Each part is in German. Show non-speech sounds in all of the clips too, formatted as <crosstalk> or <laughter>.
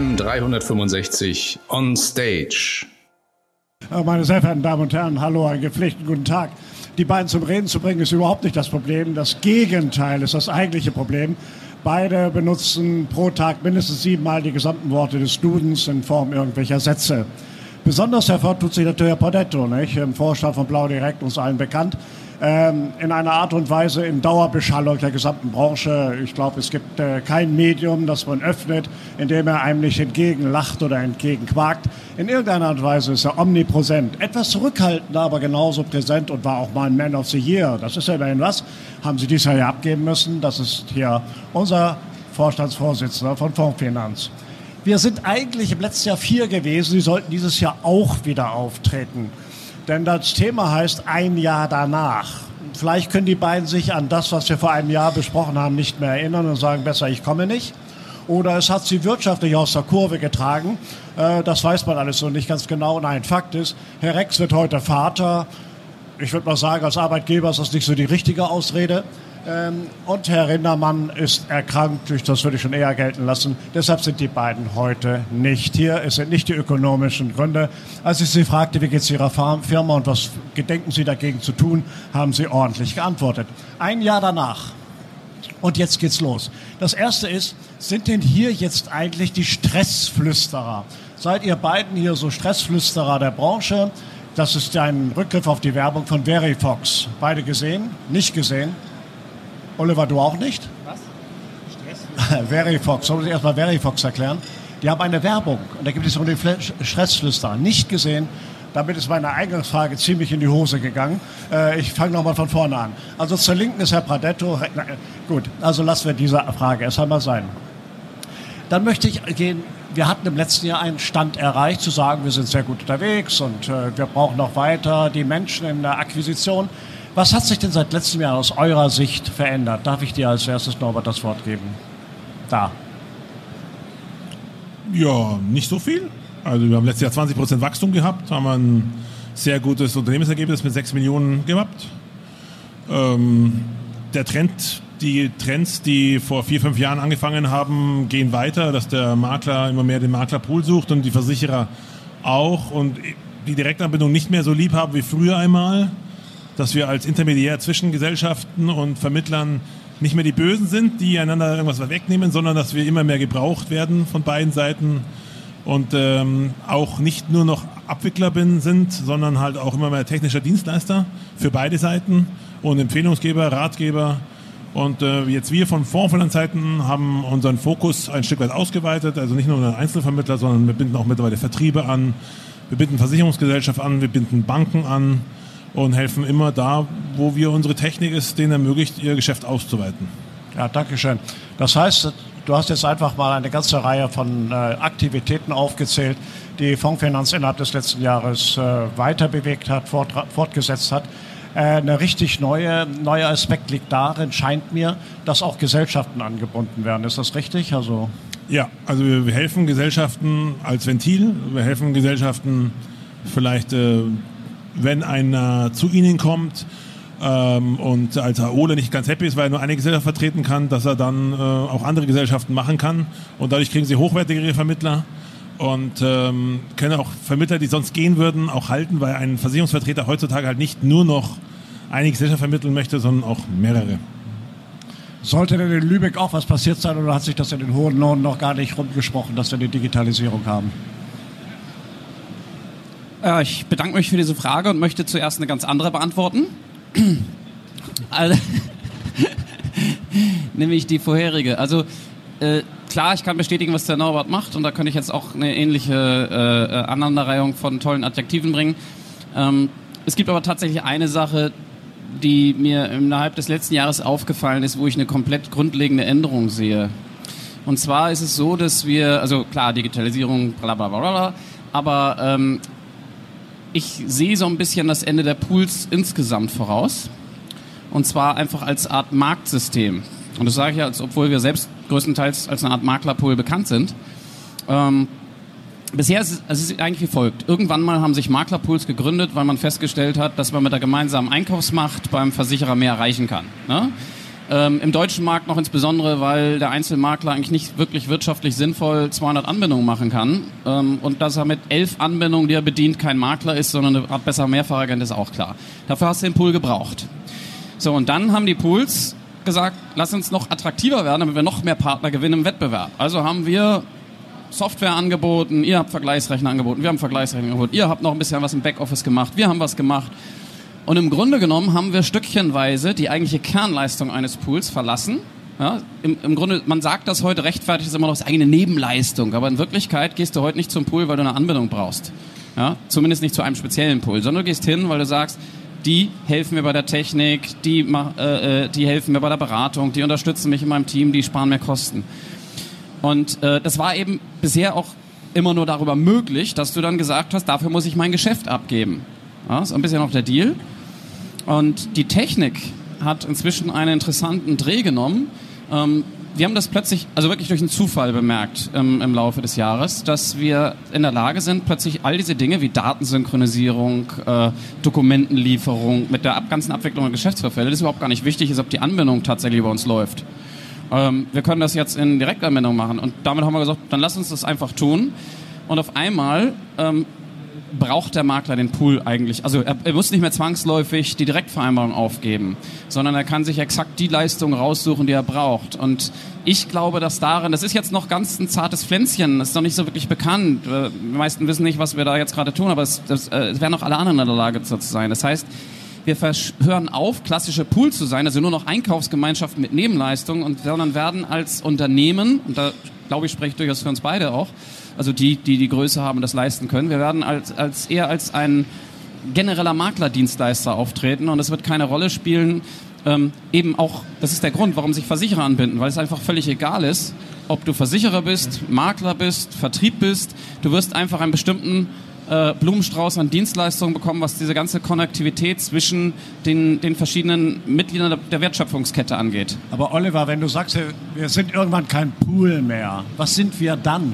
AM 365 on stage. Meine sehr verehrten Damen und Herren, hallo, einen gepflegten guten Tag. Die beiden zum Reden zu bringen, ist überhaupt nicht das Problem. Das Gegenteil ist das eigentliche Problem. Beide benutzen pro Tag mindestens siebenmal die gesamten Worte des Dudens in Form irgendwelcher Sätze. Besonders hervor tut sich natürlich Herr Podetto, nicht? im Vorstand von Blau Direkt, uns allen bekannt in einer Art und Weise in Dauerbeschallung der gesamten Branche. Ich glaube, es gibt äh, kein Medium, das man öffnet, in dem er einem nicht entgegenlacht oder entgegenquakt. In irgendeiner Art und Weise ist er omnipräsent. Etwas zurückhaltend, aber genauso präsent und war auch mal ein Man of the Year. Das ist ja immerhin was. Haben Sie dieses Jahr ja abgeben müssen. Das ist hier unser Vorstandsvorsitzender von Fondsfinanz. Wir sind eigentlich im letzten Jahr vier gewesen. Sie sollten dieses Jahr auch wieder auftreten. Denn das Thema heißt ein Jahr danach. Vielleicht können die beiden sich an das, was wir vor einem Jahr besprochen haben, nicht mehr erinnern und sagen, besser, ich komme nicht. Oder es hat sie wirtschaftlich aus der Kurve getragen. Äh, das weiß man alles so nicht ganz genau. Nein, Fakt ist, Herr Rex wird heute Vater. Ich würde mal sagen, als Arbeitgeber ist das nicht so die richtige Ausrede. Ähm, und Herr Rindermann ist erkrankt, das würde ich schon eher gelten lassen. Deshalb sind die beiden heute nicht hier. Es sind nicht die ökonomischen Gründe. Als ich Sie fragte, wie geht es Ihrer Firma und was gedenken Sie dagegen zu tun, haben Sie ordentlich geantwortet. Ein Jahr danach. Und jetzt geht's los. Das erste ist, sind denn hier jetzt eigentlich die Stressflüsterer? Seid ihr beiden hier so Stressflüsterer der Branche? Das ist ein Rückgriff auf die Werbung von Verifox. Beide gesehen? Nicht gesehen? Oliver, du auch nicht? Was? <laughs> Verifox. Soll ich erstmal Verifox erklären? Die haben eine Werbung und da gibt es um den Stressflüsterer. Nicht gesehen. Damit ist meine Eingangsfrage ziemlich in die Hose gegangen. Äh, ich fange nochmal von vorne an. Also zur Linken ist Herr Pradetto. Gut, also lassen wir diese Frage erst einmal sein. Dann möchte ich gehen. Wir hatten im letzten Jahr einen Stand erreicht, zu sagen, wir sind sehr gut unterwegs und äh, wir brauchen noch weiter die Menschen in der Akquisition. Was hat sich denn seit letztem Jahr aus eurer Sicht verändert? Darf ich dir als erstes, Norbert, das Wort geben? Da. Ja, nicht so viel. Also wir haben letztes Jahr 20 Prozent Wachstum gehabt, haben ein sehr gutes Unternehmensergebnis mit 6 Millionen gehabt. Ähm, der Trend, die Trends, die vor vier, fünf Jahren angefangen haben, gehen weiter, dass der Makler immer mehr den Maklerpool sucht und die Versicherer auch und die Direktanbindung nicht mehr so lieb haben wie früher einmal dass wir als Intermediär zwischen Gesellschaften und Vermittlern nicht mehr die Bösen sind, die einander irgendwas wegnehmen, sondern dass wir immer mehr gebraucht werden von beiden Seiten und ähm, auch nicht nur noch Abwickler bin, sind, sondern halt auch immer mehr technischer Dienstleister für beide Seiten und Empfehlungsgeber, Ratgeber. Und äh, jetzt wir von Fondsfinanzseiten haben unseren Fokus ein Stück weit ausgeweitet, also nicht nur Einzelvermittler, sondern wir binden auch mittlerweile Vertriebe an, wir binden Versicherungsgesellschaften an, wir binden Banken an und helfen immer da, wo wir unsere Technik es denen ermöglicht, ihr Geschäft auszuweiten. Ja, danke schön. Das heißt, du hast jetzt einfach mal eine ganze Reihe von äh, Aktivitäten aufgezählt, die Fondsfinanz innerhalb des letzten Jahres äh, weiter bewegt hat, fort, fortgesetzt hat. Äh, eine richtig neue, neuer Aspekt liegt darin, scheint mir, dass auch Gesellschaften angebunden werden. Ist das richtig? Also ja, also wir helfen Gesellschaften als Ventil. Wir helfen Gesellschaften vielleicht äh, wenn einer zu Ihnen kommt ähm, und als AOLE nicht ganz happy ist, weil er nur eine Gesellschaft vertreten kann, dass er dann äh, auch andere Gesellschaften machen kann. Und dadurch kriegen Sie hochwertigere Vermittler und ähm, können auch Vermittler, die sonst gehen würden, auch halten, weil ein Versicherungsvertreter heutzutage halt nicht nur noch eine Gesellschaft vermitteln möchte, sondern auch mehrere. Sollte denn in Lübeck auch was passiert sein oder hat sich das in den hohen Norden noch gar nicht rumgesprochen, dass wir eine Digitalisierung haben? Äh, ich bedanke mich für diese Frage und möchte zuerst eine ganz andere beantworten. <clears throat> also, <laughs> nämlich die vorherige. Also äh, klar, ich kann bestätigen, was der Norbert macht und da könnte ich jetzt auch eine ähnliche äh, äh, Aneinanderreihung von tollen Adjektiven bringen. Ähm, es gibt aber tatsächlich eine Sache, die mir innerhalb des letzten Jahres aufgefallen ist, wo ich eine komplett grundlegende Änderung sehe. Und zwar ist es so, dass wir, also klar, Digitalisierung, bla bla bla bla, aber ähm, ich sehe so ein bisschen das Ende der Pools insgesamt voraus. Und zwar einfach als Art Marktsystem. Und das sage ich ja, obwohl wir selbst größtenteils als eine Art Maklerpool bekannt sind. Ähm, bisher ist es, es ist eigentlich wie folgt. Irgendwann mal haben sich Maklerpools gegründet, weil man festgestellt hat, dass man mit der gemeinsamen Einkaufsmacht beim Versicherer mehr erreichen kann. Ne? Ähm, Im deutschen Markt noch insbesondere, weil der Einzelmakler eigentlich nicht wirklich wirtschaftlich sinnvoll 200 Anbindungen machen kann. Ähm, und dass er mit elf Anbindungen, die er bedient, kein Makler ist, sondern eine Art besser Mehrfachagent ist auch klar. Dafür hast du den Pool gebraucht. So, und dann haben die Pools gesagt, lass uns noch attraktiver werden, damit wir noch mehr Partner gewinnen im Wettbewerb. Also haben wir Software angeboten, ihr habt Vergleichsrechner angeboten, wir haben Vergleichsrechner angeboten, ihr habt noch ein bisschen was im Backoffice gemacht, wir haben was gemacht. Und im Grunde genommen haben wir stückchenweise die eigentliche Kernleistung eines Pools verlassen. Ja, im, im, Grunde, man sagt das heute, rechtfertigt ist immer noch das eigene Nebenleistung, aber in Wirklichkeit gehst du heute nicht zum Pool, weil du eine Anbindung brauchst. Ja, zumindest nicht zu einem speziellen Pool, sondern du gehst hin, weil du sagst, die helfen mir bei der Technik, die, äh, äh, die helfen mir bei der Beratung, die unterstützen mich in meinem Team, die sparen mir Kosten. Und äh, das war eben bisher auch immer nur darüber möglich, dass du dann gesagt hast, dafür muss ich mein Geschäft abgeben. Ja, ist ein bisschen auch der Deal. Und die Technik hat inzwischen einen interessanten Dreh genommen. Ähm, wir haben das plötzlich, also wirklich durch einen Zufall bemerkt ähm, im Laufe des Jahres, dass wir in der Lage sind, plötzlich all diese Dinge wie Datensynchronisierung, äh, Dokumentenlieferung mit der ganzen Abwicklung der Geschäftsverfälle, das überhaupt gar nicht wichtig ist, ob die Anbindung tatsächlich über uns läuft. Ähm, wir können das jetzt in Direktanbindung machen und damit haben wir gesagt, dann lass uns das einfach tun. Und auf einmal ähm, braucht der Makler den Pool eigentlich. Also er, er, muss nicht mehr zwangsläufig die Direktvereinbarung aufgeben, sondern er kann sich exakt die Leistung raussuchen, die er braucht. Und ich glaube, dass darin, das ist jetzt noch ganz ein zartes Pflänzchen, das ist noch nicht so wirklich bekannt. Äh, die meisten wissen nicht, was wir da jetzt gerade tun, aber es, das, äh, es werden auch alle anderen in der Lage zu sein. Das heißt, wir hören auf, klassische Pool zu sein, also nur noch Einkaufsgemeinschaften mit Nebenleistungen, und sondern werden als Unternehmen, und da glaube ich, spreche ich durchaus für uns beide auch, also die, die die Größe haben und das leisten können. Wir werden als, als eher als ein genereller Maklerdienstleister auftreten und es wird keine Rolle spielen, ähm, eben auch, das ist der Grund, warum sich Versicherer anbinden, weil es einfach völlig egal ist, ob du Versicherer bist, Makler bist, Vertrieb bist, du wirst einfach einen bestimmten äh, Blumenstrauß an Dienstleistungen bekommen, was diese ganze Konnektivität zwischen den, den verschiedenen Mitgliedern der Wertschöpfungskette angeht. Aber Oliver, wenn du sagst, wir sind irgendwann kein Pool mehr, was sind wir dann?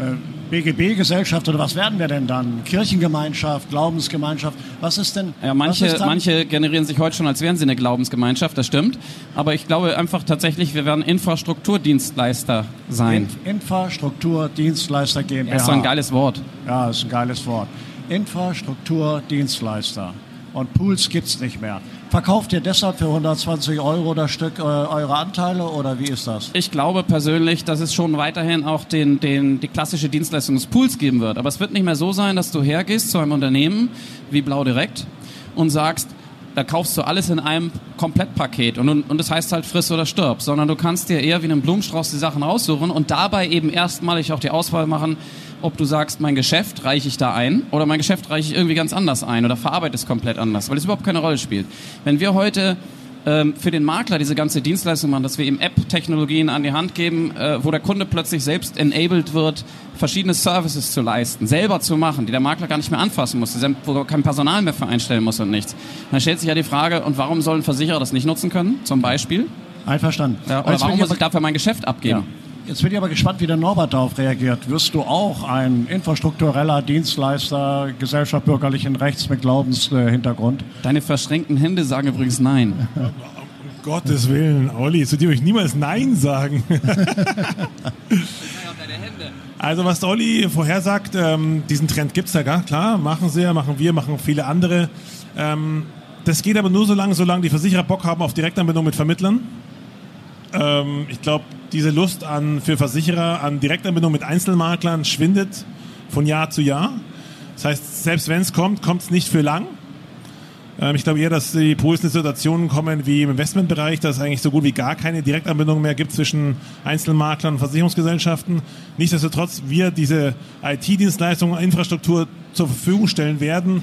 Äh, BGB-Gesellschaft oder was werden wir denn dann? Kirchengemeinschaft, Glaubensgemeinschaft? Was ist denn? Ja, manche, manche generieren sich heute schon, als wären sie eine Glaubensgemeinschaft, das stimmt. Aber ich glaube einfach tatsächlich, wir werden Infrastrukturdienstleister sein. In Infrastrukturdienstleister GmbH. Das ist so ein geiles Wort. Ja, das ist ein geiles Wort. Infrastrukturdienstleister. Und Pools gibt es nicht mehr. Verkauft ihr deshalb für 120 Euro das Stück äh, eure Anteile oder wie ist das? Ich glaube persönlich, dass es schon weiterhin auch den, den, die klassische Dienstleistung des Pools geben wird. Aber es wird nicht mehr so sein, dass du hergehst zu einem Unternehmen wie Blau Direkt und sagst, da kaufst du alles in einem Komplettpaket und, und das heißt halt friss oder stirb, sondern du kannst dir eher wie einen Blumenstrauß die Sachen aussuchen und dabei eben erstmalig auch die Auswahl machen, ob du sagst, mein Geschäft reiche ich da ein oder mein Geschäft reiche ich irgendwie ganz anders ein oder verarbeite es komplett anders, weil es überhaupt keine Rolle spielt. Wenn wir heute für den Makler diese ganze Dienstleistung machen, dass wir ihm App-Technologien an die Hand geben, äh, wo der Kunde plötzlich selbst enabled wird, verschiedene Services zu leisten, selber zu machen, die der Makler gar nicht mehr anfassen muss, wo er kein Personal mehr für einstellen muss und nichts. Dann stellt sich ja die Frage, und warum sollen Versicherer das nicht nutzen können, zum Beispiel? Einverstanden. Ja, oder warum muss ich dafür mein Geschäft abgeben? Ja. Jetzt bin ich aber gespannt, wie der Norbert darauf reagiert. Wirst du auch ein infrastruktureller Dienstleister, Gesellschaft bürgerlichen Rechts mit Glaubenshintergrund? Deine verschränkten Hände sagen übrigens Nein. <laughs> um Gottes Willen, Olli, zu dir euch niemals Nein sagen. <laughs> also was Olli vorhersagt, ähm, diesen Trend gibt es ja gar klar, machen sie ja, machen wir, machen viele andere. Ähm, das geht aber nur so lange, solange die Versicherer Bock haben auf Direktanbindung mit Vermittlern. Ähm, ich glaube, diese Lust an, für Versicherer an Direktanbindung mit Einzelmaklern schwindet von Jahr zu Jahr. Das heißt, selbst wenn es kommt, kommt es nicht für lang. Ähm, ich glaube eher, dass die positiven Situationen kommen wie im Investmentbereich, dass es eigentlich so gut wie gar keine Direktanbindung mehr gibt zwischen Einzelmaklern und Versicherungsgesellschaften. Nichtsdestotrotz wir diese IT-Dienstleistungen, Infrastruktur zur Verfügung stellen werden,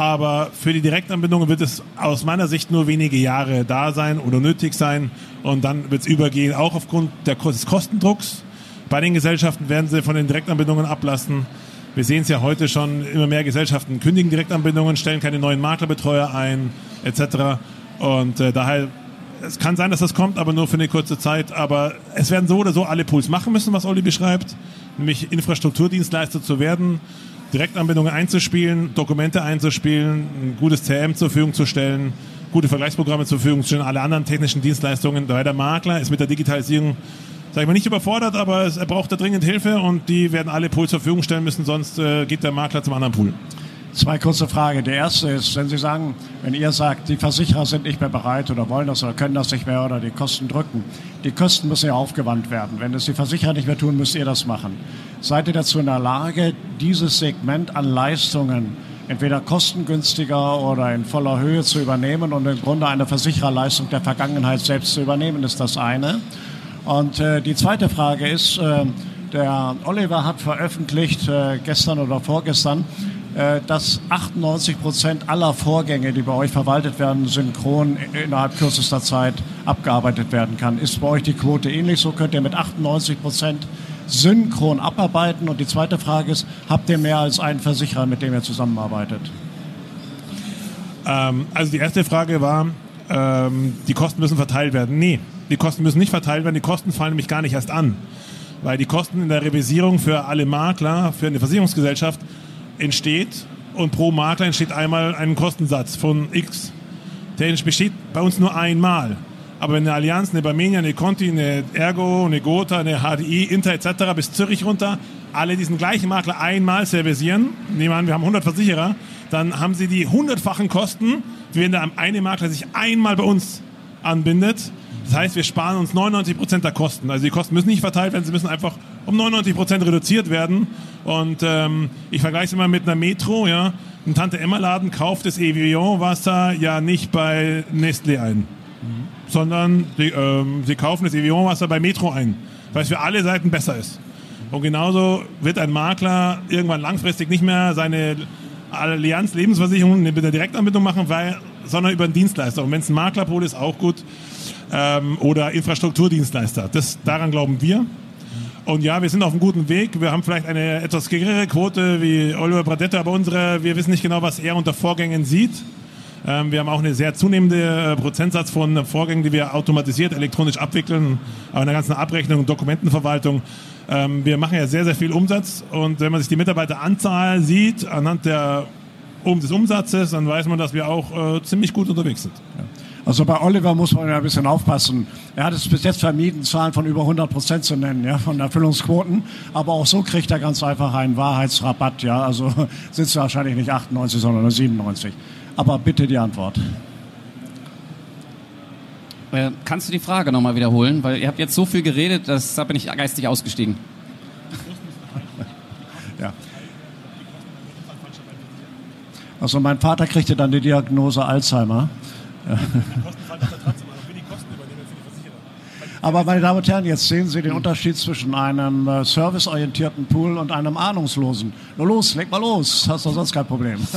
aber für die Direktanbindung wird es aus meiner Sicht nur wenige Jahre da sein oder nötig sein und dann wird es übergehen, auch aufgrund des Kostendrucks. Bei den Gesellschaften werden sie von den Direktanbindungen ablassen. Wir sehen es ja heute schon, immer mehr Gesellschaften kündigen Direktanbindungen, stellen keine neuen Maklerbetreuer ein, etc. Und äh, daher, es kann sein, dass das kommt, aber nur für eine kurze Zeit. Aber es werden so oder so alle Pools machen müssen, was Olli beschreibt, nämlich Infrastrukturdienstleister zu werden Direktanbindungen einzuspielen, Dokumente einzuspielen, ein gutes CRM zur Verfügung zu stellen, gute Vergleichsprogramme zur Verfügung stellen, alle anderen technischen Dienstleistungen. Weil der Makler ist mit der Digitalisierung, sage ich mal, nicht überfordert, aber er braucht da dringend Hilfe und die werden alle Pools zur Verfügung stellen müssen, sonst äh, geht der Makler zum anderen Pool. Zwei kurze Fragen. Die erste ist, wenn Sie sagen, wenn ihr sagt, die Versicherer sind nicht mehr bereit oder wollen das oder können das nicht mehr oder die Kosten drücken, die Kosten müssen ja aufgewandt werden. Wenn es die Versicherer nicht mehr tun, müsst ihr das machen. Seid ihr dazu in der Lage, dieses Segment an Leistungen entweder kostengünstiger oder in voller Höhe zu übernehmen und im Grunde eine Versichererleistung der Vergangenheit selbst zu übernehmen, ist das eine. Und äh, die zweite Frage ist, äh, der Oliver hat veröffentlicht, äh, gestern oder vorgestern, äh, dass 98 Prozent aller Vorgänge, die bei euch verwaltet werden, synchron innerhalb kürzester Zeit abgearbeitet werden kann. Ist bei euch die Quote ähnlich? So könnt ihr mit 98 Prozent synchron abarbeiten. Und die zweite Frage ist, habt ihr mehr als einen Versicherer, mit dem ihr zusammenarbeitet? Ähm, also die erste Frage war, ähm, die Kosten müssen verteilt werden. Nee, die Kosten müssen nicht verteilt werden. Die Kosten fallen nämlich gar nicht erst an. Weil die Kosten in der Revisierung für alle Makler, für eine Versicherungsgesellschaft entsteht und pro Makler entsteht einmal ein Kostensatz von X. Der besteht bei uns nur einmal. Aber eine Allianz, eine Barmenia, eine Conti, eine Ergo, eine Gotha, eine HDI, Inter etc. bis Zürich runter, alle diesen gleichen Makler einmal servicieren, nehmen wir an, wir haben 100 Versicherer, dann haben sie die hundertfachen Kosten, wenn der eine Makler sich einmal bei uns anbindet. Das heißt, wir sparen uns 99 Prozent der Kosten. Also die Kosten müssen nicht verteilt werden, sie müssen einfach um 99 Prozent reduziert werden. Und ähm, ich vergleiche es immer mit einer Metro. Ja, ein Tante Emma Laden kauft das Evian Wasser ja nicht bei Nestlé ein. Sondern sie, ähm, sie kaufen das Evian Wasser bei Metro ein, weil es für alle Seiten besser ist. Und genauso wird ein Makler irgendwann langfristig nicht mehr seine Allianz Lebensversicherung mit der Direktanbindung machen, weil, sondern über einen Dienstleister. Und wenn es ein Maklerpool ist, auch gut. Ähm, oder Infrastrukturdienstleister. Das, daran glauben wir. Und ja, wir sind auf einem guten Weg. Wir haben vielleicht eine etwas geringere Quote wie Oliver Bradetta, aber unsere, wir wissen nicht genau, was er unter Vorgängen sieht. Ähm, wir haben auch eine sehr zunehmende äh, Prozentsatz von Vorgängen, die wir automatisiert elektronisch abwickeln, aber in der ganzen Abrechnung und Dokumentenverwaltung. Ähm, wir machen ja sehr, sehr viel Umsatz und wenn man sich die Mitarbeiteranzahl sieht anhand der, um, des Umsatzes, dann weiß man, dass wir auch äh, ziemlich gut unterwegs sind. Ja. Also bei Oliver muss man ja ein bisschen aufpassen. Er hat es bis jetzt vermieden, Zahlen von über 100 Prozent zu nennen, ja, von Erfüllungsquoten. Aber auch so kriegt er ganz einfach einen Wahrheitsrabatt, ja. Also <laughs> sind es wahrscheinlich nicht 98, sondern nur 97. Aber bitte die Antwort. Äh, kannst du die Frage nochmal wiederholen? Weil ihr habt jetzt so viel geredet, dass, da bin ich geistig ausgestiegen. ja. Also mein Vater kriegte dann die Diagnose Alzheimer. Aber meine Damen und Herren, jetzt sehen Sie den Unterschied zwischen einem äh, serviceorientierten Pool und einem ahnungslosen. Nur los, leg mal los, hast du sonst kein Problem. <laughs>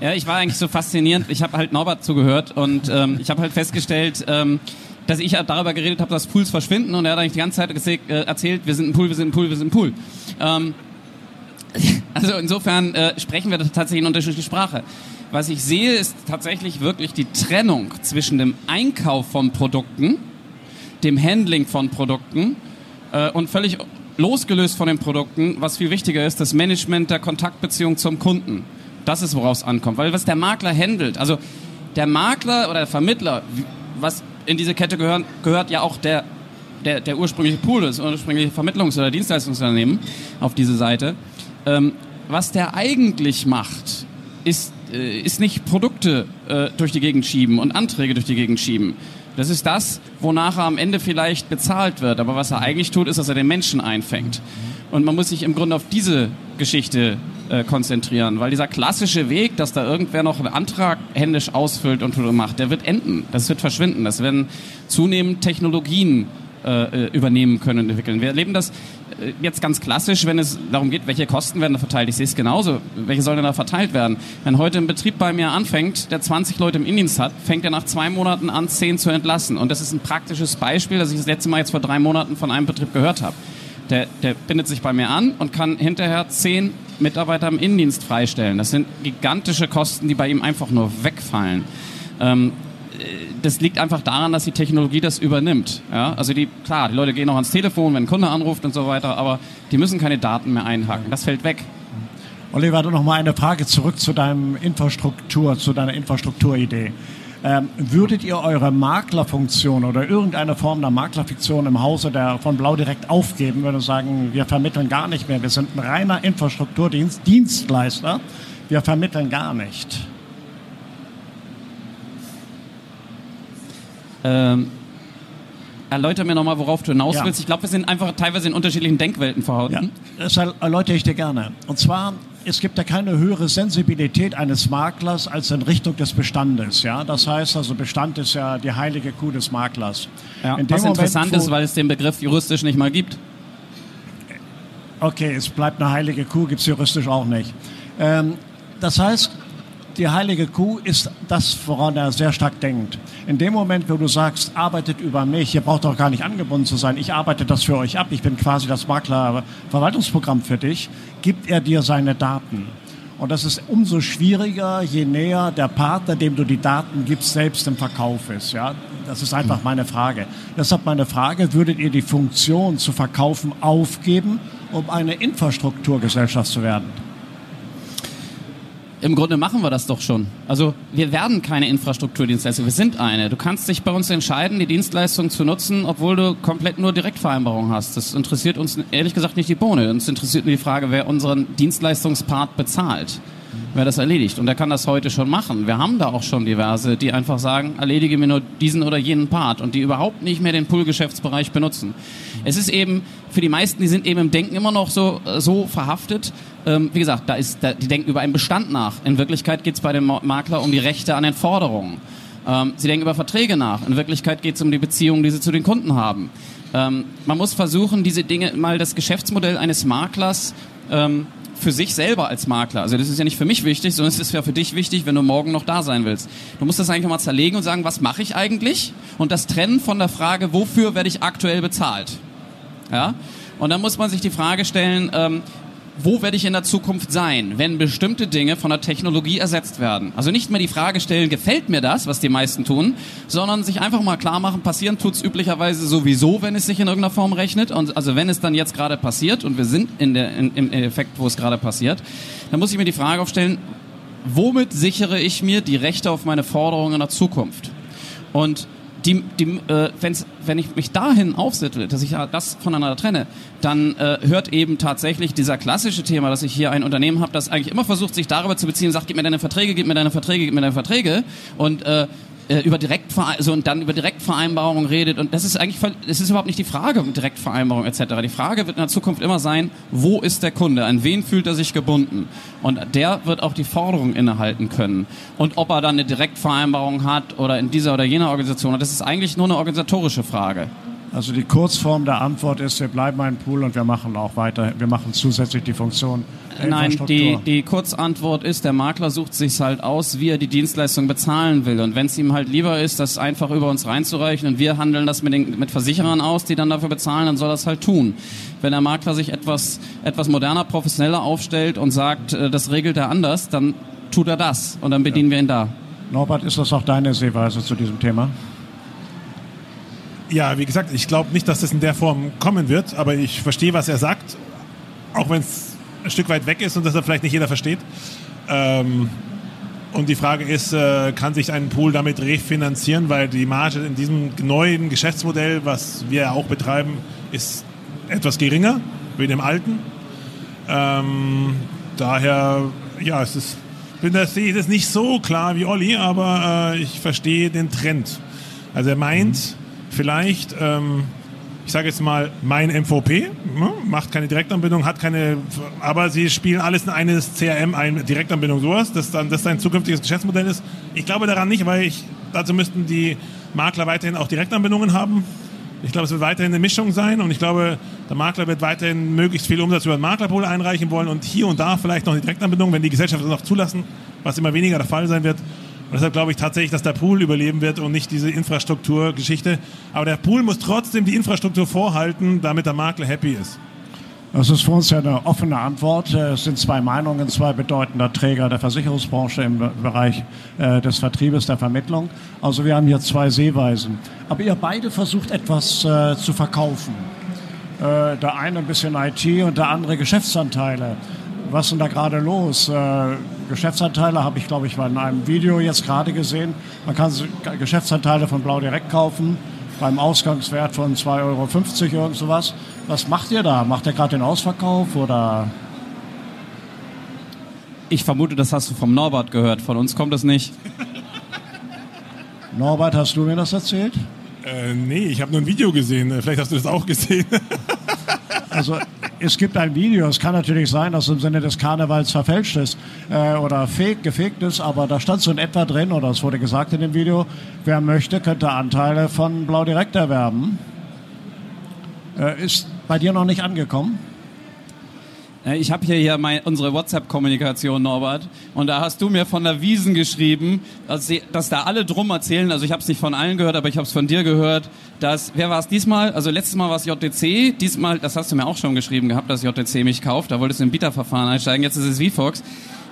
Ja, ich war eigentlich so faszinierend. Ich habe halt Norbert zugehört und ähm, ich habe halt festgestellt, ähm, dass ich darüber geredet habe, dass Pools verschwinden und er hat eigentlich die ganze Zeit äh, erzählt, wir sind ein Pool, wir sind ein Pool, wir sind ein Pool. Ähm, <laughs> also insofern äh, sprechen wir tatsächlich in unterschiedliche Sprache. Was ich sehe, ist tatsächlich wirklich die Trennung zwischen dem Einkauf von Produkten, dem Handling von Produkten äh, und völlig losgelöst von den Produkten, was viel wichtiger ist, das Management der Kontaktbeziehung zum Kunden. Das ist, woraus es ankommt. Weil was der Makler handelt, also der Makler oder der Vermittler, was in diese Kette gehören, gehört ja auch der, der, der ursprüngliche Pool, das ursprüngliche Vermittlungs- oder Dienstleistungsunternehmen auf diese Seite. Ähm, was der eigentlich macht, ist äh, ist nicht Produkte äh, durch die Gegend schieben und Anträge durch die Gegend schieben. Das ist das, wonach er am Ende vielleicht bezahlt wird. Aber was er eigentlich tut, ist, dass er den Menschen einfängt. Und man muss sich im Grunde auf diese Geschichte äh, konzentrieren, weil dieser klassische Weg, dass da irgendwer noch einen Antrag händisch ausfüllt und macht, der wird enden, das wird verschwinden. Das werden zunehmend Technologien äh, übernehmen können und entwickeln. Wir erleben das äh, jetzt ganz klassisch, wenn es darum geht, welche Kosten werden da verteilt. Ich sehe es genauso. Welche sollen da verteilt werden? Wenn heute ein Betrieb bei mir anfängt, der 20 Leute im Indienst hat, fängt er nach zwei Monaten an, 10 zu entlassen. Und das ist ein praktisches Beispiel, das ich das letzte Mal jetzt vor drei Monaten von einem Betrieb gehört habe. Der, der bindet sich bei mir an und kann hinterher zehn Mitarbeiter im Innendienst freistellen. Das sind gigantische Kosten, die bei ihm einfach nur wegfallen. Ähm, das liegt einfach daran, dass die Technologie das übernimmt. Ja? Also die, klar, die Leute gehen noch ans Telefon, wenn ein Kunde anruft und so weiter, aber die müssen keine Daten mehr einhaken. Das fällt weg. Oliver, noch mal eine Frage zurück zu deinem Infrastruktur, zu deiner Infrastrukturidee. Ähm, würdet ihr eure Maklerfunktion oder irgendeine Form der Maklerfiktion im Hause der, von Blau direkt aufgeben, würde sagen, wir vermitteln gar nicht mehr, wir sind ein reiner Infrastrukturdienstleister, wir vermitteln gar nicht? Ähm, erläuter mir nochmal, worauf du hinaus Ja. willst. Ich glaube, wir sind einfach teilweise in unterschiedlichen Denkwelten Ja, verhauten. das erläutere ich dir gerne. Und zwar, es gibt ja keine höhere Sensibilität eines Maklers als in Richtung des Bestandes. Ja, das heißt also, Bestand ist ja die heilige Kuh des Maklers. Ja. In dem Was interessant Moment, ist, wo- weil es den Begriff juristisch nicht mal gibt. Okay, es bleibt eine heilige Kuh, gibt es juristisch auch nicht. Ähm, das heißt, die heilige Kuh ist das, woran er sehr stark denkt. In dem Moment, wo du sagst, arbeitet über mich, ihr braucht doch gar nicht angebunden zu sein, ich arbeite das für euch ab, ich bin quasi das Makler-Verwaltungsprogramm für dich, gibt er dir seine Daten. Und das ist umso schwieriger, je näher der Partner, dem du die Daten gibst, selbst im Verkauf ist. Ja? Das ist einfach meine Frage. Deshalb meine Frage, würdet ihr die Funktion zu verkaufen aufgeben, um eine Infrastrukturgesellschaft zu werden? Im Grunde machen wir das doch schon. Also wir werden keine Infrastrukturdienstleister, wir sind eine. Du kannst dich bei uns entscheiden, die Dienstleistung zu nutzen, obwohl du komplett nur Direktvereinbarung hast. Das interessiert uns ehrlich gesagt nicht die Bohne. Uns interessiert nur die Frage, wer unseren Dienstleistungspart bezahlt. Wer das erledigt. Und der kann das heute schon machen. Wir haben da auch schon diverse, die einfach sagen, erledige mir nur diesen oder jenen Part und die überhaupt nicht mehr den Pool-Geschäftsbereich benutzen. Es ist eben, für die meisten, die sind eben im Denken immer noch so, äh, so verhaftet. Ähm, wie gesagt, da ist, da, die denken über einen Bestand nach. In Wirklichkeit geht es bei dem Ma- Makler um die Rechte an den Forderungen. Ähm, sie denken über Verträge nach. In Wirklichkeit geht es um die Beziehungen, die sie zu den Kunden haben. Ähm, man muss versuchen, diese Dinge mal das Geschäftsmodell eines Maklers ähm, für sich selber als Makler. Also das ist ja nicht für mich wichtig, sondern es ist ja für dich wichtig, wenn du morgen noch da sein willst. Du musst das eigentlich mal zerlegen und sagen, was mache ich eigentlich? Und das trennen von der Frage, wofür werde ich aktuell bezahlt? Ja? Und dann muss man sich die Frage stellen, ähm, wo werde ich in der Zukunft sein, wenn bestimmte Dinge von der Technologie ersetzt werden? Also nicht mehr die Frage stellen, gefällt mir das, was die meisten tun, sondern sich einfach mal klar machen, passieren tut es üblicherweise sowieso, wenn es sich in irgendeiner Form rechnet. Und also wenn es dann jetzt gerade passiert und wir sind in der, in, im Effekt, wo es gerade passiert, dann muss ich mir die Frage aufstellen, womit sichere ich mir die Rechte auf meine Forderungen in der Zukunft? Und die, die, äh, wenn's, wenn ich mich dahin aufsettle, dass ich ja das voneinander trenne, dann äh, hört eben tatsächlich dieser klassische Thema, dass ich hier ein Unternehmen habe, das eigentlich immer versucht, sich darüber zu beziehen, sagt, gib mir deine Verträge, gib mir deine Verträge, gib mir deine Verträge. Und äh, äh, über Direktver also und dann über Direktvereinbarungen redet und das ist eigentlich das ist überhaupt nicht die Frage um Direktvereinbarung etc. Die Frage wird in der Zukunft immer sein, wo ist der Kunde, an wen fühlt er sich gebunden und der wird auch die Forderung innehalten können und ob er dann eine Direktvereinbarung hat oder in dieser oder jener Organisation, das ist eigentlich nur eine organisatorische Frage. Also die Kurzform der Antwort ist, wir bleiben ein Pool und wir machen auch weiter, wir machen zusätzlich die Funktion Nein, die, die Kurzantwort ist, der Makler sucht sich halt aus, wie er die Dienstleistung bezahlen will. Und wenn es ihm halt lieber ist, das einfach über uns reinzureichen und wir handeln das mit, den, mit Versicherern aus, die dann dafür bezahlen, dann soll er das halt tun. Wenn der Makler sich etwas, etwas moderner, professioneller aufstellt und sagt, äh, das regelt er anders, dann tut er das und dann bedienen wir ihn da. Norbert, ist das auch deine Sehweise zu diesem Thema? Ja, wie gesagt, ich glaube nicht, dass das in der Form kommen wird, aber ich verstehe, was er sagt, auch wenn es ein Stück weit weg ist und das vielleicht nicht jeder versteht. Ähm, und die Frage ist, äh, kann sich ein Pool damit refinanzieren, weil die Marge in diesem neuen Geschäftsmodell, was wir ja auch betreiben, ist etwas geringer wie dem alten. Ähm, daher, ja, es ist, bin das, sehe das nicht so klar wie Olli, aber äh, ich verstehe den Trend. Also er meint vielleicht, ähm, ich sage jetzt mal, mein MVP, ne, macht keine Direktanbindung, hat keine, aber sie spielen alles in eines CRM, eine Direktanbindung, sowas, dass dann das sein zukünftiges Geschäftsmodell ist. Ich glaube daran nicht, weil ich, dazu müssten die Makler weiterhin auch Direktanbindungen haben. Ich glaube, es wird weiterhin eine Mischung sein und ich glaube, der Makler wird weiterhin möglichst viel Umsatz über den Maklerpool einreichen wollen und hier und da vielleicht noch die Direktanbindung, wenn die Gesellschaften das noch zulassen, was immer weniger der Fall sein wird. Und deshalb glaube ich tatsächlich, dass der Pool überleben wird und nicht diese Infrastrukturgeschichte. Aber der Pool muss trotzdem die Infrastruktur vorhalten, damit der Makler happy ist. Das ist für uns ja eine offene Antwort. Es sind zwei Meinungen, zwei bedeutender Träger der Versicherungsbranche im Bereich äh, des Vertriebes, der Vermittlung. Also wir haben hier zwei Sehweisen. Aber ihr beide versucht etwas äh, zu verkaufen. Äh, der eine ein bisschen IT und der andere Geschäftsanteile. Was ist denn da gerade los? Geschäftsanteile, habe ich glaube ich in einem Video jetzt gerade gesehen. Man kann Geschäftsanteile von Blau direkt kaufen beim Ausgangswert von 2,50 Euro irgend sowas. Was macht ihr da? Macht ihr gerade den Ausverkauf oder? Ich vermute, das hast du vom Norbert gehört. Von uns kommt es nicht. <laughs> Norbert, hast du mir das erzählt? Äh, nee, ich habe nur ein Video gesehen. Vielleicht hast du das auch gesehen. also es gibt ein Video. Es kann natürlich sein, dass im Sinne des Karnevals verfälscht ist äh, oder fake, gefegt ist, aber da stand so in etwa drin, oder es wurde gesagt in dem Video, wer möchte, könnte Anteile von Blau Direkt erwerben. Äh, ist bei dir noch nicht angekommen? Äh, ich habe hier, hier mein, unsere WhatsApp-Kommunikation, Norbert, und da hast du mir von der Wiesen geschrieben, dass, sie, dass da alle drum erzählen, also ich habe es nicht von allen gehört, aber ich habe es von dir gehört, dass, wer war es diesmal? Also letztes Mal war es JTC, diesmal, das hast du mir auch schon geschrieben gehabt, dass JTC mich kauft, da wolltest du im Bieterverfahren einsteigen, jetzt ist es VFox.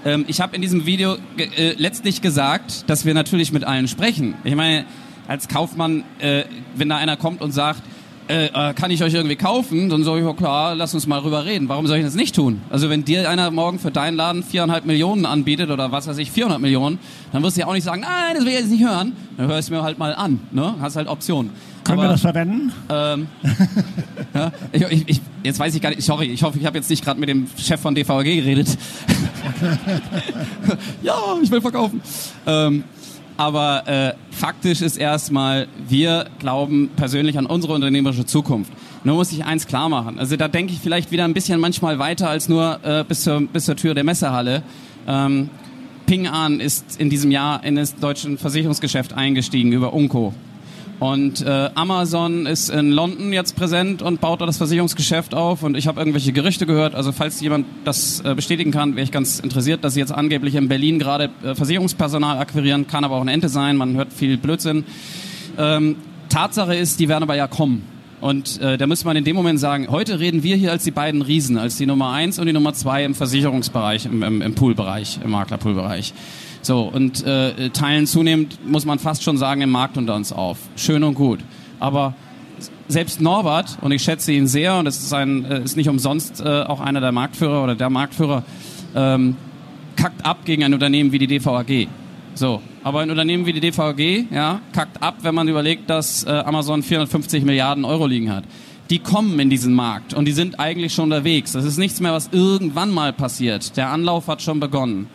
Ähm, ich habe in diesem Video äh, letztlich gesagt, dass wir natürlich mit allen sprechen. Ich meine, als Kaufmann, äh, wenn da einer kommt und sagt, äh, äh, kann ich euch irgendwie kaufen? Dann sage ich, ja klar, lass uns mal drüber reden. Warum soll ich das nicht tun? Also wenn dir einer morgen für deinen Laden viereinhalb Millionen anbietet oder was weiß ich, 400 Millionen, dann wirst du ja auch nicht sagen, nein, das will ich jetzt nicht hören. Dann hörst du mir halt mal an. Ne? Hast halt Optionen. Können Aber, wir das verwenden? Ähm, <laughs> ja, ich, ich, ich, jetzt weiß ich gar nicht, sorry, ich hoffe, ich habe jetzt nicht gerade mit dem Chef von DVG geredet. <laughs> ja, ich will verkaufen. Ähm, aber äh, faktisch ist erstmal, wir glauben persönlich an unsere unternehmerische Zukunft. Nur muss ich eins klar machen. Also da denke ich vielleicht wieder ein bisschen manchmal weiter als nur äh, bis, zur, bis zur Tür der Messehalle. Ähm, Ping An ist in diesem Jahr in das deutsche Versicherungsgeschäft eingestiegen über Unco. Und äh, Amazon ist in London jetzt präsent und baut da das Versicherungsgeschäft auf. Und ich habe irgendwelche Gerüchte gehört. Also falls jemand das äh, bestätigen kann, wäre ich ganz interessiert, dass sie jetzt angeblich in Berlin gerade äh, Versicherungspersonal akquirieren. Kann aber auch eine Ente sein. Man hört viel Blödsinn. Ähm, Tatsache ist, die werden aber ja kommen. Und äh, da müsste man in dem Moment sagen, heute reden wir hier als die beiden Riesen, als die Nummer eins und die Nummer zwei im Versicherungsbereich, im, im, im Poolbereich, im Maklerpoolbereich. So, und äh, teilen zunehmend, muss man fast schon sagen, im Markt unter uns auf. Schön und gut. Aber selbst Norbert, und ich schätze ihn sehr, und es ist, ein, äh, ist nicht umsonst äh, auch einer der Marktführer oder der Marktführer, ähm, kackt ab gegen ein Unternehmen wie die DVAG. So, aber ein Unternehmen wie die DVAG, ja, kackt ab, wenn man überlegt, dass äh, Amazon 450 Milliarden Euro liegen hat. Die kommen in diesen Markt und die sind eigentlich schon unterwegs. Das ist nichts mehr, was irgendwann mal passiert. Der Anlauf hat schon begonnen.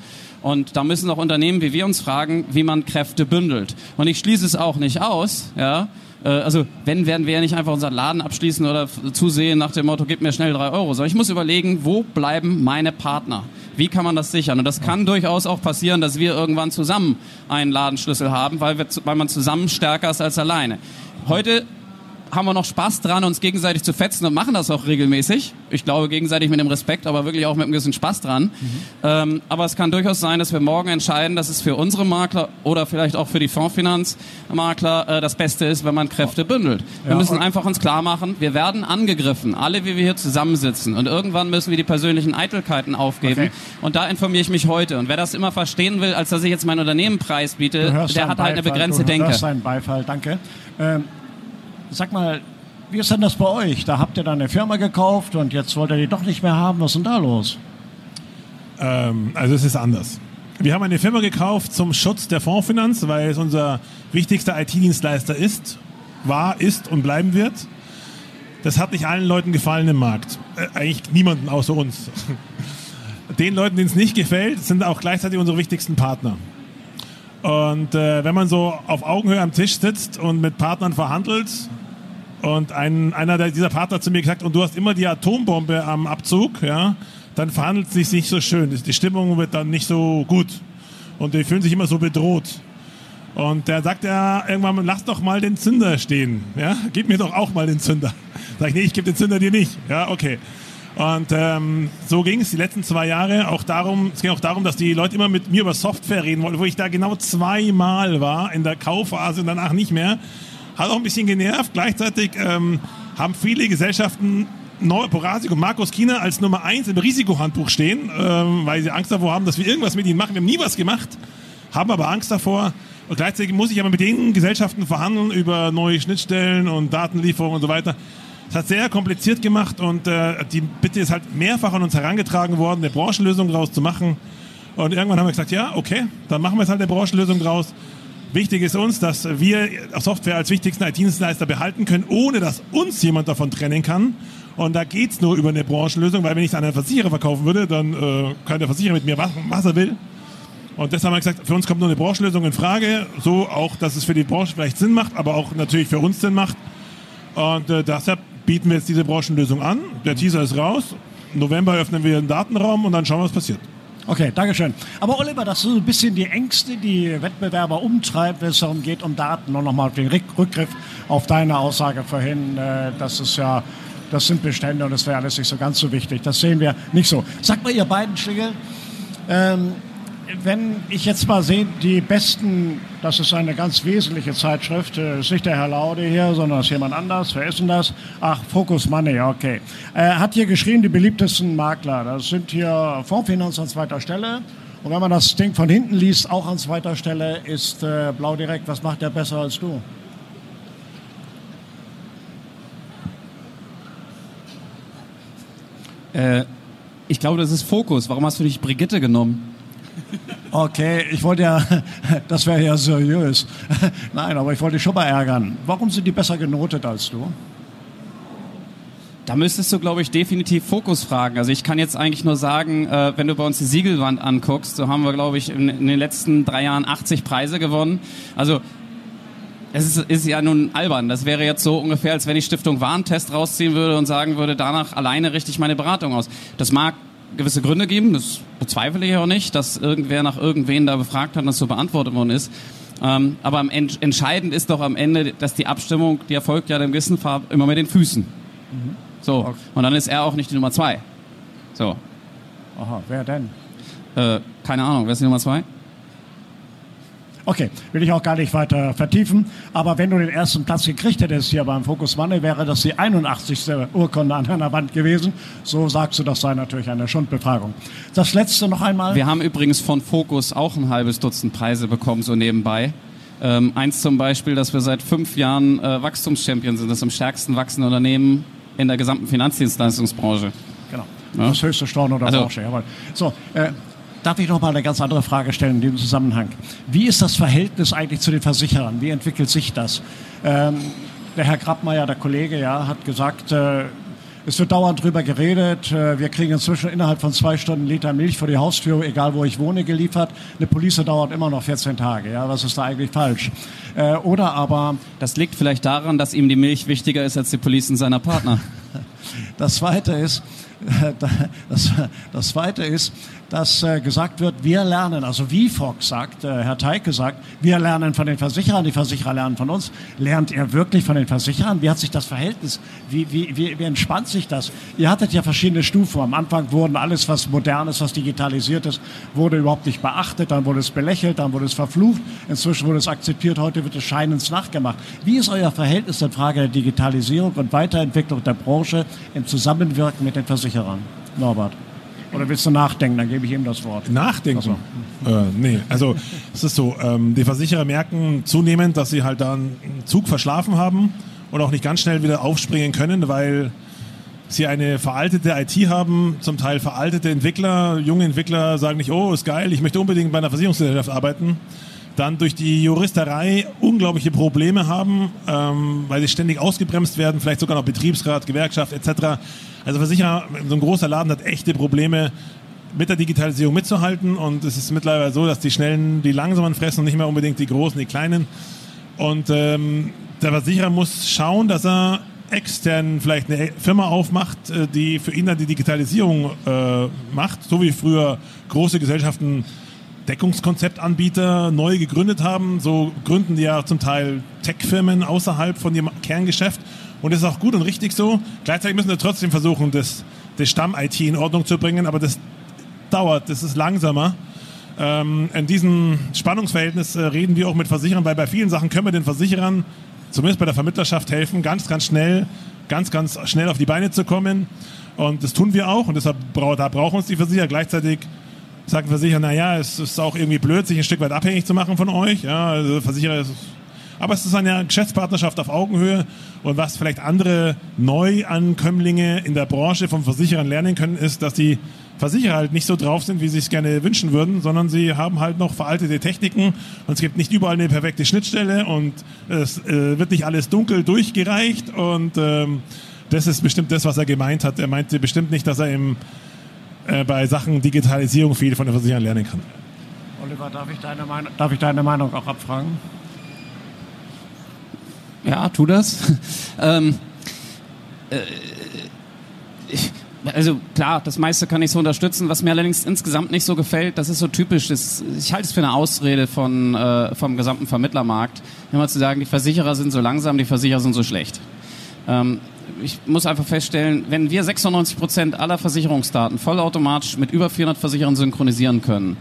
Und da müssen auch Unternehmen wie wir uns fragen, wie man Kräfte bündelt. Und ich schließe es auch nicht aus, ja. Äh, also, wenn werden wir ja nicht einfach unseren Laden abschließen oder zusehen nach dem Motto, gib mir schnell drei Euro, sondern ich muss überlegen, wo bleiben meine Partner? Wie kann man das sichern? Und das kann durchaus auch passieren, dass wir irgendwann zusammen einen Ladenschlüssel haben, weil, wir, weil man zusammen stärker ist als alleine. Heute haben wir noch Spaß dran, uns gegenseitig zu fetzen und machen das auch regelmäßig. Ich glaube gegenseitig mit dem Respekt, aber wirklich auch mit einem gewissen Spaß dran. Mhm. Ähm, aber es kann durchaus sein, dass wir morgen entscheiden, dass es für unsere Makler oder vielleicht auch für die Fondsfinanzmakler äh, das Beste ist, wenn man Kräfte bündelt. Wir ja, müssen einfach uns klar machen, wir werden angegriffen, alle wie wir hier zusammensitzen. Und irgendwann müssen wir die persönlichen Eitelkeiten aufgeben. Okay. Und da informiere ich mich heute. Und wer das immer verstehen will, als dass ich jetzt mein Unternehmen preisbiete, der hat halt eine begrenzte Denke. Das ist ein Beifall, danke. Ähm, Sag mal, wie ist denn das bei euch? Da habt ihr dann eine Firma gekauft und jetzt wollt ihr die doch nicht mehr haben. Was ist denn da los? Ähm, also es ist anders. Wir haben eine Firma gekauft zum Schutz der Fondsfinanz, weil es unser wichtigster IT-Dienstleister ist, war, ist und bleiben wird. Das hat nicht allen Leuten gefallen im Markt. Äh, eigentlich niemanden außer uns. <laughs> Den Leuten, denen es nicht gefällt, sind auch gleichzeitig unsere wichtigsten Partner. Und äh, wenn man so auf Augenhöhe am Tisch sitzt und mit Partnern verhandelt, und ein, einer dieser Partner hat zu mir gesagt, und du hast immer die Atombombe am Abzug, ja, dann verhandelt es sich nicht so schön. Die Stimmung wird dann nicht so gut. Und die fühlen sich immer so bedroht. Und der sagt ja irgendwann, lass doch mal den Zünder stehen. Ja, gib mir doch auch mal den Zünder. <laughs> Sag ich, nee, ich gebe den Zünder dir nicht. Ja, okay. Und ähm, so ging es die letzten zwei Jahre auch darum, es ging auch darum, dass die Leute immer mit mir über Software reden wollten, wo ich da genau zweimal war in der Kaufphase und danach nicht mehr. Hat auch ein bisschen genervt. Gleichzeitig ähm, haben viele Gesellschaften Porasik und Markus Kiener als Nummer eins im Risikohandbuch stehen, ähm, weil sie Angst davor haben, dass wir irgendwas mit ihnen machen. Wir haben nie was gemacht, haben aber Angst davor. Und gleichzeitig muss ich aber mit den Gesellschaften verhandeln über neue Schnittstellen und Datenlieferungen und so weiter. Das hat sehr kompliziert gemacht und äh, die Bitte ist halt mehrfach an uns herangetragen worden, eine Branchenlösung daraus zu machen. Und irgendwann haben wir gesagt, ja, okay, dann machen wir jetzt halt eine Branchenlösung draus. Wichtig ist uns, dass wir Software als wichtigsten IT-Dienstleister behalten können, ohne dass uns jemand davon trennen kann. Und da geht's nur über eine Branchenlösung, weil wenn ich es an einen Versicherer verkaufen würde, dann äh, kann der Versicherer mit mir machen, was er will. Und deshalb haben wir gesagt, für uns kommt nur eine Branchenlösung in Frage. So auch, dass es für die Branche vielleicht Sinn macht, aber auch natürlich für uns Sinn macht. Und äh, deshalb bieten wir jetzt diese Branchenlösung an. Der Teaser ist raus. Im November öffnen wir einen Datenraum und dann schauen wir, was passiert. Okay, Dankeschön. Aber Oliver, das ist ein bisschen die Ängste, die Wettbewerber umtreibt, wenn es darum geht, um Daten. Und nochmal den Rückgriff auf deine Aussage vorhin, äh, das ist ja, das sind Bestände und das wäre alles nicht so ganz so wichtig. Das sehen wir nicht so. Sag mal, ihr beiden Schlingel, ähm, wenn ich jetzt mal sehe, die besten, das ist eine ganz wesentliche Zeitschrift, das ist nicht der Herr Laude hier, sondern ist jemand anders. Wer ist denn das? Ach, Focus Money, okay. Er hat hier geschrieben, die beliebtesten Makler. Das sind hier Fondsfinanz an zweiter Stelle. Und wenn man das Ding von hinten liest, auch an zweiter Stelle, ist äh, Blau direkt. Was macht der besser als du? Äh, ich glaube, das ist Fokus. Warum hast du nicht Brigitte genommen? Okay, ich wollte ja, <laughs> das wäre ja seriös. <laughs> Nein, aber ich wollte dich schon mal ärgern. Warum sind die besser genotet als du? Da müsstest du, glaube ich, definitiv Fokus fragen. Also ich kann jetzt eigentlich nur sagen, äh, wenn du bei uns die Siegelwand anguckst, so haben wir, glaube ich, in, den letzten drei Jahren 80 Preise gewonnen. Also es ist, ist, ja nun albern. Das wäre jetzt so ungefähr, als wenn ich Stiftung Warentest rausziehen würde und sagen würde, danach alleine richte ich meine Beratung aus. Das mag gewisse Gründe geben, das bezweifle ich auch nicht, dass irgendwer nach irgendwen da befragt hat und das so beantwortet worden ist. Ähm, aber am Ent entscheidend ist doch am Ende, dass die Abstimmung, die erfolgt ja dem gewissen Farb immer mit den Füßen. Mhm. So. Okay. Und dann ist er auch nicht die Nummer zwei. So. Aha, wer denn? Äh, keine Ahnung, wer ist die Nummer zwei? Okay, will ich auch gar nicht weiter vertiefen. Aber wenn du den ersten Platz gekriegt hättest hier beim Focus Money, wäre das die 81. Urkunde an deiner Wand gewesen. So sagst du, das sei natürlich eine Schundbefragung. Das letzte noch einmal. Wir haben übrigens von Focus auch ein halbes Dutzend Preise bekommen, so nebenbei. Ähm, eins zum Beispiel, dass wir seit fünf Jahren äh, Wachstumschampion sind, das am stärksten wachsende Unternehmen in der gesamten Finanzdienstleistungsbranche. Genau. Ja? Das höchste Storn oder also, Branche. Jawohl. So, äh, Darf ich noch mal eine ganz andere Frage stellen in dem Zusammenhang? Wie ist das Verhältnis eigentlich zu den Versicherern? Wie entwickelt sich das? Ähm, der Herr Grabmeier, der Kollege, ja, hat gesagt, äh, es wird dauernd drüber geredet. Äh, wir kriegen inzwischen innerhalb von zwei Stunden Liter Milch vor die Haustür, egal wo ich wohne, geliefert. Eine Police dauert immer noch 14 Tage. Ja, was ist da eigentlich falsch? Äh, oder aber... Das liegt vielleicht daran, dass ihm die Milch wichtiger ist als die Police seiner Partner. <laughs> das Zweite ist, <laughs> das, das Zweite ist, dass äh, gesagt wird, wir lernen, also wie Fox sagt, äh, Herr Teike sagt, wir lernen von den Versicherern, die Versicherer lernen von uns. Lernt ihr wirklich von den Versicherern? Wie hat sich das Verhältnis, wie, wie, wie, wie entspannt sich das? Ihr hattet ja verschiedene Stufen. Am Anfang wurden alles, was modern ist, was digitalisiert ist, wurde überhaupt nicht beachtet, dann wurde es belächelt, dann wurde es verflucht, inzwischen wurde es akzeptiert, heute wird es scheinens nachgemacht. Wie ist euer Verhältnis in Frage der Digitalisierung und Weiterentwicklung der Branche im Zusammenwirken mit den Versicherern? Norbert. Oder willst du nachdenken? Dann gebe ich ihm das Wort. Nachdenken? Also. Äh, nee, also es ist so, ähm, die Versicherer merken zunehmend, dass sie halt da einen Zug verschlafen haben und auch nicht ganz schnell wieder aufspringen können, weil sie eine veraltete IT haben, zum Teil veraltete Entwickler, junge Entwickler sagen nicht, oh, ist geil, ich möchte unbedingt bei einer Versicherungsgesellschaft arbeiten. Dann durch die Juristerei unglaubliche Probleme haben, ähm, weil sie ständig ausgebremst werden, vielleicht sogar noch Betriebsrat, Gewerkschaft etc. Also Versicherer, so ein großer Laden hat echte Probleme, mit der Digitalisierung mitzuhalten. Und es ist mittlerweile so, dass die Schnellen die Langsamen fressen und nicht mehr unbedingt die Großen, die Kleinen. Und ähm, der Versicherer muss schauen, dass er extern vielleicht eine Firma aufmacht, äh, die für ihn dann die Digitalisierung äh, macht, so wie früher große Gesellschaften Deckungskonzeptanbieter neu gegründet haben. So gründen die ja zum Teil Tech-Firmen außerhalb von ihrem Kerngeschäft und das ist auch gut und richtig so. Gleichzeitig müssen wir trotzdem versuchen, das, das Stamm-IT in Ordnung zu bringen, aber das dauert, das ist langsamer. Ähm, in diesem Spannungsverhältnis äh, reden wir auch mit Versicherern, weil bei vielen Sachen können wir den Versicherern, zumindest bei der Vermittlerschaft, helfen, ganz, ganz schnell, ganz, ganz schnell auf die Beine zu kommen. Und das tun wir auch und deshalb da brauchen uns die Versicherer. Gleichzeitig sagen Versicherer, naja, es ist auch irgendwie blöd, sich ein Stück weit abhängig zu machen von euch. Ja, also Versicherer ist Aber es ist eine Geschäftspartnerschaft auf Augenhöhe und was vielleicht andere Neuankömmlinge in der Branche vom Versicherern lernen können, ist, dass die Versicherer halt nicht so drauf sind, wie sie es gerne wünschen würden, sondern sie haben halt noch veraltete Techniken und es gibt nicht überall eine perfekte Schnittstelle und es äh, wird nicht alles dunkel durchgereicht und ähm, das ist bestimmt das, was er gemeint hat. Er meinte bestimmt nicht, dass er im, äh, bei Sachen Digitalisierung viel von den Versicherern lernen kann. Oliver, darf ich deine, Meinung, darf ich deine Meinung auch abfragen? Ja, tu das. <laughs> ähm, äh, ich, also klar, das meiste kann ich so unterstützen. Was mir allerdings insgesamt nicht so gefällt, das ist so typisch. Das, ich halte es für eine Ausrede von, äh, vom gesamten Vermittlermarkt, immer zu sagen, die Versicherer sind so langsam, die Versicherer sind so schlecht. Ähm, ich muss einfach feststellen, wenn wir 96 Prozent aller Versicherungsdaten vollautomatisch mit über 400 Versicherern synchronisieren können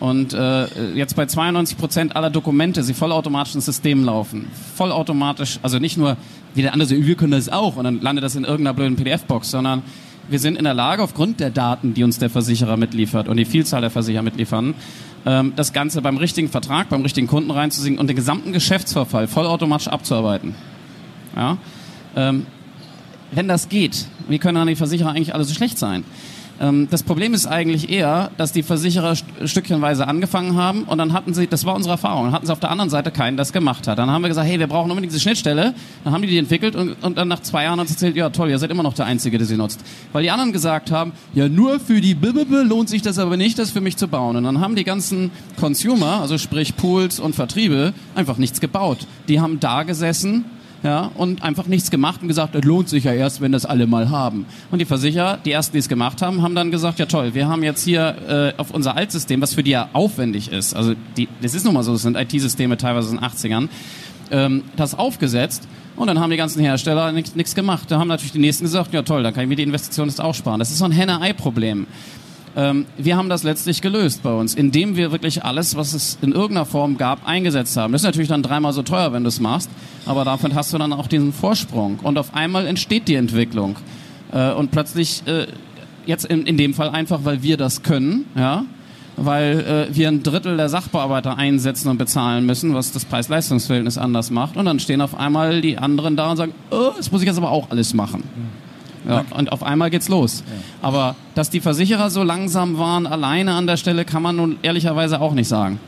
und äh, jetzt bei 92 Prozent aller Dokumente sie vollautomatisch ins System laufen, vollautomatisch, also nicht nur wie der andere wir können das auch und dann landet das in irgendeiner blöden PDF-Box, sondern wir sind in der Lage, aufgrund der Daten, die uns der Versicherer mitliefert und die Vielzahl der Versicherer mitliefern, ähm, das Ganze beim richtigen Vertrag, beim richtigen Kunden reinzusingen und den gesamten Geschäftsverfall vollautomatisch abzuarbeiten. Ja? Wenn das geht, wie können dann die Versicherer eigentlich alle so schlecht sein? Ähm, das Problem ist eigentlich eher, dass die Versicherer st stückchenweise angefangen haben und dann hatten sie, das war unsere Erfahrung, dann hatten sie auf der anderen Seite keinen, der das gemacht hat. Dann haben wir gesagt, hey, wir brauchen unbedingt diese Schnittstelle. Dann haben die die entwickelt und, und dann nach zwei Jahren hat sie erzählt, ja toll, ihr seid immer noch der Einzige, der sie nutzt. Weil die anderen gesagt haben, ja nur für die BBB lohnt sich das aber nicht, das für mich zu bauen. Und dann haben die ganzen Consumer, also sprich Pools und Vertriebe, einfach nichts gebaut. Die haben da gesessen ja, und einfach nichts gemacht und gesagt, es lohnt sich ja erst, wenn das alle mal haben. Und die Versicherer, die ersten, die es gemacht haben, haben dann gesagt, ja toll, wir haben jetzt hier äh, auf unser Altsystem, was für die ja aufwendig ist, also die, das ist nun mal so, das sind IT-Systeme teilweise in den 80ern, ähm, das aufgesetzt und dann haben die ganzen Hersteller nichts gemacht. Da haben natürlich die nächsten gesagt, ja toll, dann kann ich mir die Investition jetzt auch sparen. Das ist so ein Henne-Ei-Problem. Ähm, wir haben das letztlich gelöst bei uns, indem wir wirklich alles, was es in irgendeiner Form gab, eingesetzt haben. Das ist natürlich dann dreimal so teuer, wenn du es machst, aber damit hast du dann auch diesen Vorsprung. Und auf einmal entsteht die Entwicklung. Äh, und plötzlich, äh, jetzt in, in dem Fall einfach, weil wir das können, ja, weil äh, wir ein Drittel der Sachbearbeiter einsetzen und bezahlen müssen, was das Preis-Leistungs-Verhältnis anders macht. Und dann stehen auf einmal die anderen da und sagen, oh, das muss ich jetzt aber auch alles machen. Ja, und auf einmal geht's los. Ja. Aber dass die Versicherer so langsam waren, alleine an der Stelle, kann man nun ehrlicherweise auch nicht sagen.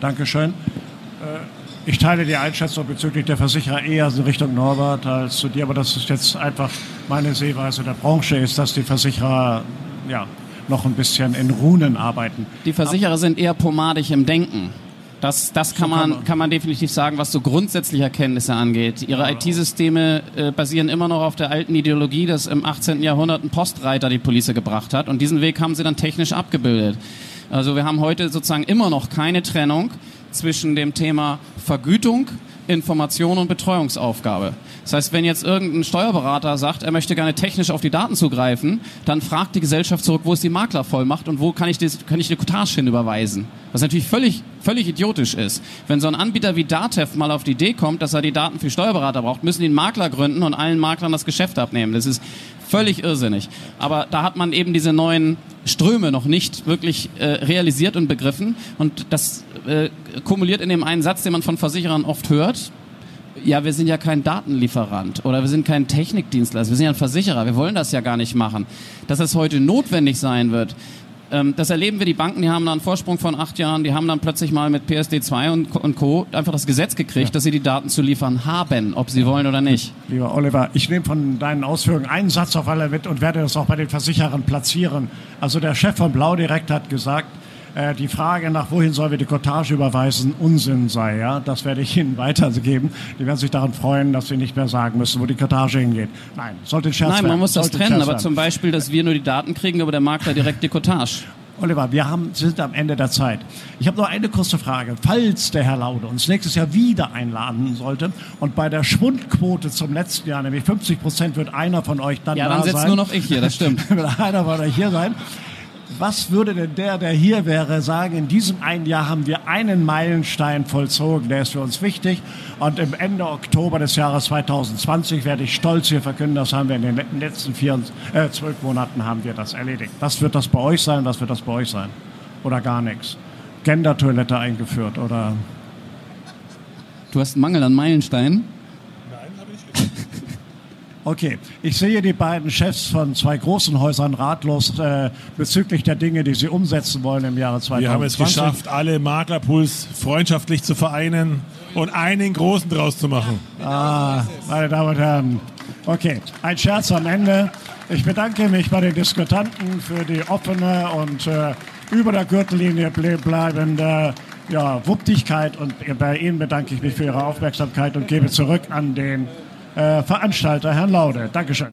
Dankeschön. Äh, ich teile die Einschätzung bezüglich der Versicherer eher in Richtung Norbert als zu dir, aber das ist jetzt einfach meine Sehweise der Branche ist, dass die Versicherer ja, noch ein bisschen in Runen arbeiten. Die Versicherer sind eher pomadig im Denken. Das, das kann, man, kann man definitiv sagen, was so grundsätzliche Erkenntnisse angeht. Ihre IT-Systeme äh, basieren immer noch auf der alten Ideologie, dass im 18. Jahrhundert ein Postreiter die Polizei gebracht hat. Und diesen Weg haben sie dann technisch abgebildet. Also wir haben heute sozusagen immer noch keine Trennung zwischen dem Thema Vergütung, Information und Betreuungsaufgabe. Das heißt, wenn jetzt irgendein Steuerberater sagt, er möchte gerne technisch auf die Daten zugreifen, dann fragt die Gesellschaft zurück, wo ist die Maklervollmacht und wo kann ich, das, kann ich die Cottage hinüberweisen? Was natürlich völlig, völlig idiotisch ist. Wenn so ein Anbieter wie Datev mal auf die Idee kommt, dass er die Daten für Steuerberater braucht, müssen die einen Makler gründen und allen Maklern das Geschäft abnehmen. Das ist völlig irrsinnig. Aber da hat man eben diese neuen Ströme noch nicht wirklich äh, realisiert und begriffen. Und das äh, kumuliert in dem einen Satz, den man von Versicherern oft hört ja, wir sind ja kein Datenlieferant oder wir sind kein Technikdienstleister, wir sind ja ein Versicherer, wir wollen das ja gar nicht machen. Dass es heute notwendig sein wird, ähm, das erleben wir, die Banken, die haben dann einen Vorsprung von acht Jahren, die haben dann plötzlich mal mit PSD2 und, und Co. einfach das Gesetz gekriegt, ja. dass sie die Daten zu liefern haben, ob sie wollen oder nicht. Lieber Oliver, ich nehme von deinen Ausführungen einen Satz auf alle mit und werde das auch bei den Versicherern platzieren. Also der Chef von Blau direkt hat gesagt, äh, die Frage nach, wohin sollen wir die Cottage überweisen, Unsinn sei. Ja? Das werde ich Ihnen <laughs> weitergeben. Die werden sich daran freuen, dass Sie nicht mehr sagen müssen, wo die Cottage hingeht. Nein, sollte Scherz Nein, man werden. muss das trennen, aber zum Beispiel, dass wir nur die Daten kriegen, aber der Makler direkt die Cottage. <laughs> Oliver, wir haben, sind am Ende der Zeit. Ich habe noch eine kurze Frage. Falls der Herr Laude uns nächstes Jahr wieder einladen sollte und bei der Schwundquote zum letzten Jahr, nämlich 50 Prozent, wird einer von euch dann ja, da sein. Ja, dann sitzt nur noch ich hier, das stimmt. <laughs> wird einer von euch hier sein was würde denn der, der hier wäre, sagen, in diesem einen Jahr haben wir einen Meilenstein vollzogen, der ist für uns wichtig. Und im Ende Oktober des Jahres 2020 werde ich stolz hier verkünden, das haben wir in den letzten vier, äh, zwölf Monaten haben wir das erledigt. Was wird das bei euch sein, was wird das bei euch sein? Oder gar nichts? Gender-Toilette eingeführt oder Du hast einen Mangel an Meilensteinen? Okay, ich sehe die beiden Chefs von zwei großen Häusern ratlos äh, bezüglich der Dinge, die sie umsetzen wollen im Jahre 2020. Wir haben es geschafft, alle Maklerpools freundschaftlich zu vereinen und einen großen draus zu machen. Ah, meine Damen und Herren. Okay, ein Scherz am Ende. Ich bedanke mich bei den Diskutanten für die offene und äh, über der Gürtellinie bleibende ja, Wupptigkeit und bei Ihnen bedanke ich mich für Ihre Aufmerksamkeit und gebe zurück an den Veranstalter, Herrn Laude. Dankeschön.